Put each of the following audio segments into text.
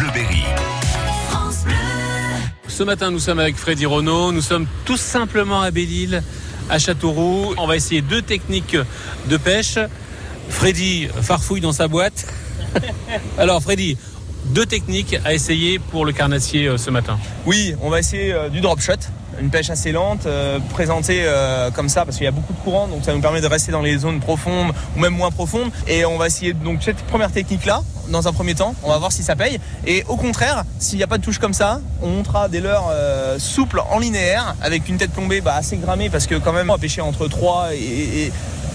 Bleuberry. Ce matin, nous sommes avec Freddy Renault. Nous sommes tout simplement à Belle-Île, à Châteauroux. On va essayer deux techniques de pêche. Freddy farfouille dans sa boîte. Alors, Freddy, deux techniques à essayer pour le carnassier euh, ce matin. Oui, on va essayer euh, du drop shot, une pêche assez lente, euh, présentée euh, comme ça parce qu'il y a beaucoup de courant, donc ça nous permet de rester dans les zones profondes ou même moins profondes. Et on va essayer donc cette première technique là. Dans un premier temps, on va voir si ça paye. Et au contraire, s'il n'y a pas de touche comme ça, on montera des leurres euh, souples en linéaire avec une tête plombée bah, assez grammée parce que quand même on va pêcher entre 3 et, et-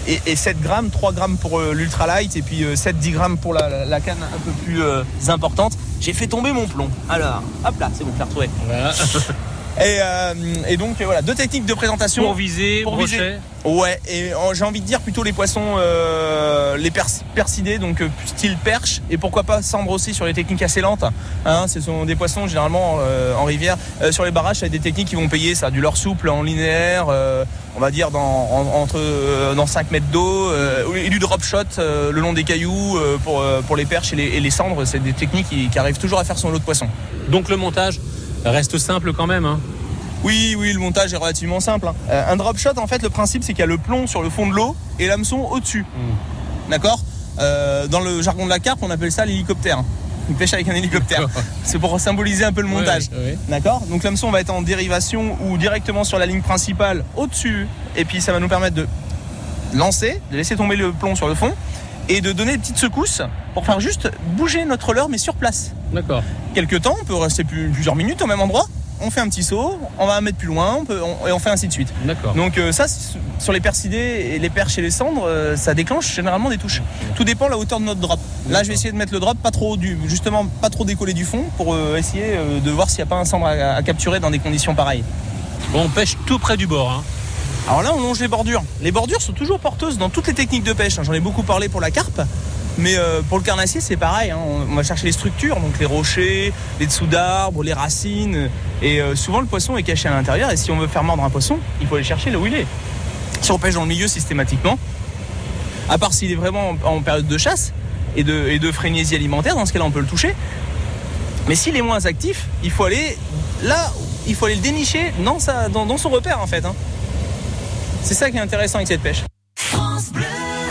et- et 7 grammes, 3 grammes pour euh, l'ultra light et puis 7-10 grammes pour la, canne un peu plus importante. J'ai fait tomber mon plomb. Alors, hop là, c'est bon, je l'ai retrouvé. Voilà. Et, euh, et donc voilà, deux techniques de présentation. Pour viser, Pour brochet. viser. Ouais, et euh, j'ai envie de dire plutôt les poissons, euh, les pers- persidés, donc euh, style perche, et pourquoi pas cendre aussi sur les techniques assez lentes. Hein, ce sont des poissons généralement euh, en rivière. Euh, sur les barrages, c'est des techniques qui vont payer ça, du leurre souple en linéaire, euh, on va dire dans, en- entre euh, dans 5 mètres d'eau, euh, et du drop shot euh, le long des cailloux euh, pour, euh, pour les perches et les, et les cendres. C'est des techniques qui, qui arrivent toujours à faire son lot de poissons. Donc le montage reste simple quand même. hein. Oui, oui, le montage est relativement simple. hein. Euh, un drop shot, en fait, le principe, c'est qu'il y a le plomb sur le fond de l'eau et l'hameçon au-dessus. D'accord? Euh, Dans le jargon de la carpe, on appelle ça l'hélicoptère. Une pêche avec un hélicoptère. C'est pour symboliser un peu le montage. Ouais, ouais. D'accord? Donc l'hameçon va être en dérivation ou directement sur la ligne principale au-dessus. Et puis ça va nous permettre de lancer, de laisser tomber le plomb sur le fond et de donner des petites secousses pour faire juste bouger notre leurre, mais sur place D'accord. quelques temps, on peut rester plus- plusieurs minutes au même endroit, on fait un petit saut, on va un mètre plus loin, on peut, on- et on fait ainsi de suite. D'accord. Donc euh, ça, sur les persidés et les perches et les cendres, euh, ça déclenche généralement des touches. Tout dépend de la hauteur de notre drop. Là, je vais essayer de mettre le drop pas trop du, justement pas trop décollé du fond pour euh, essayer de voir s'il n'y a pas un cendre à, à capturer dans des conditions pareilles. Bon, on pêche tout près du bord. hein. Alors là, on longe les bordures. Les bordures sont toujours porteuses dans toutes les techniques de pêche. hein. J'en ai beaucoup parlé pour la carpe. Mais euh, pour le carnassier, c'est pareil. hein. On va chercher les structures, donc les rochers, les dessous d'arbres, les racines. Et euh, souvent, le poisson est caché à l'intérieur. Et si on veut faire mordre un poisson, il faut aller chercher là où il est. Si on pêche dans le milieu systématiquement, à part s'il est vraiment en, période de chasse et de, et de frénésie alimentaire, dans ce cas-là, on peut le toucher. Mais s'il est moins actif, il faut aller là, il faut aller le dénicher dans son repère en fait. hein. C'est ça qui est intéressant avec cette pêche.